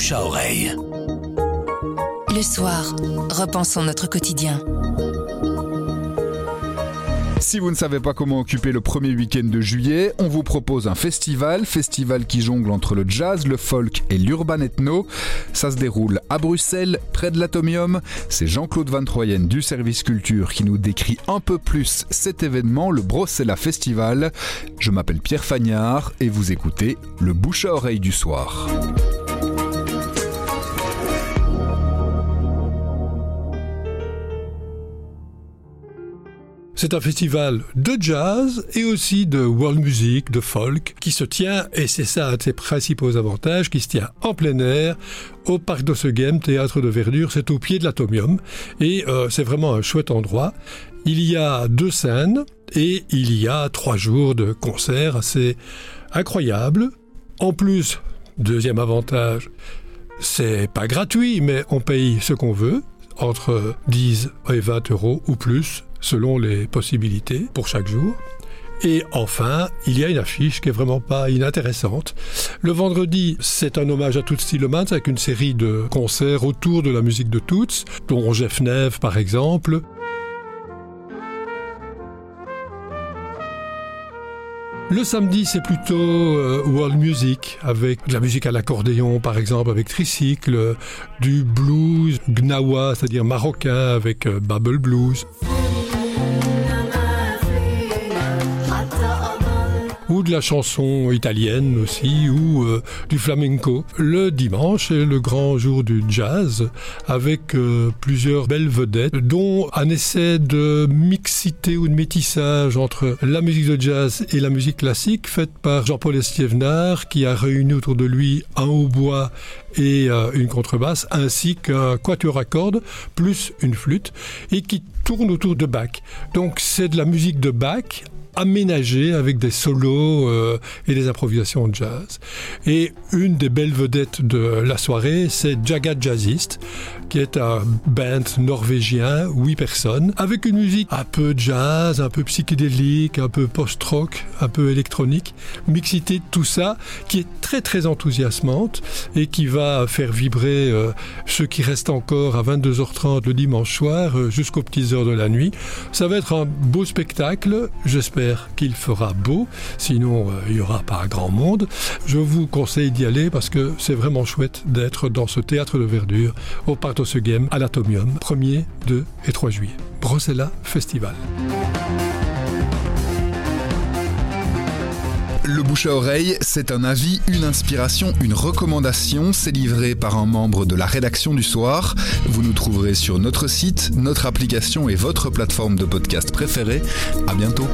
bouche à oreille. Le soir, repensons notre quotidien. Si vous ne savez pas comment occuper le premier week-end de juillet, on vous propose un festival, festival qui jongle entre le jazz, le folk et l'urban ethno. Ça se déroule à Bruxelles, près de l'Atomium. C'est Jean-Claude Van Troyen du service culture qui nous décrit un peu plus cet événement, le Brossella Festival. Je m'appelle Pierre Fagnard et vous écoutez le bouche à oreille du soir. C'est un festival de jazz et aussi de world music, de folk, qui se tient, et c'est ça un de ses principaux avantages, qui se tient en plein air, au parc d'Ossegem, théâtre de verdure, c'est au pied de l'atomium, et euh, c'est vraiment un chouette endroit. Il y a deux scènes, et il y a trois jours de concerts assez incroyables. En plus, deuxième avantage, c'est pas gratuit, mais on paye ce qu'on veut, entre 10 et 20 euros ou plus selon les possibilités pour chaque jour. Et enfin, il y a une affiche qui est vraiment pas inintéressante. Le vendredi, c'est un hommage à Toots Tillemans avec une série de concerts autour de la musique de Toots, dont Jeff Neve par exemple. Le samedi, c'est plutôt euh, world music, avec de la musique à l'accordéon, par exemple, avec tricycle, du blues gnawa, c'est-à-dire marocain, avec euh, Bubble Blues. De la chanson italienne aussi, ou euh, du flamenco. Le dimanche est le grand jour du jazz, avec euh, plusieurs belles vedettes, dont un essai de mixité ou de métissage entre la musique de jazz et la musique classique, faite par Jean-Paul Estiévenard, qui a réuni autour de lui un hautbois et euh, une contrebasse, ainsi qu'un quatuor à cordes, plus une flûte, et qui tourne autour de Bach. Donc c'est de la musique de Bach aménagé avec des solos euh, et des improvisations de jazz. Et une des belles vedettes de la soirée, c'est Jagat Jazzist, qui est un band norvégien, huit personnes, avec une musique un peu jazz, un peu psychédélique, un peu post-rock, un peu électronique, mixité de tout ça, qui est très très enthousiasmante et qui va faire vibrer euh, ceux qui restent encore à 22h30 le dimanche soir euh, jusqu'aux petites heures de la nuit. Ça va être un beau spectacle, j'espère qu'il fera beau, sinon euh, il n'y aura pas grand monde. Je vous conseille d'y aller parce que c'est vraiment chouette d'être dans ce théâtre de verdure au parc ce game à l'Atomium, 1er, 2 et 3 juillet. Brosella Festival. Le bouche à oreille, c'est un avis, une inspiration, une recommandation. C'est livré par un membre de la rédaction du soir. Vous nous trouverez sur notre site, notre application et votre plateforme de podcast préférée. À bientôt.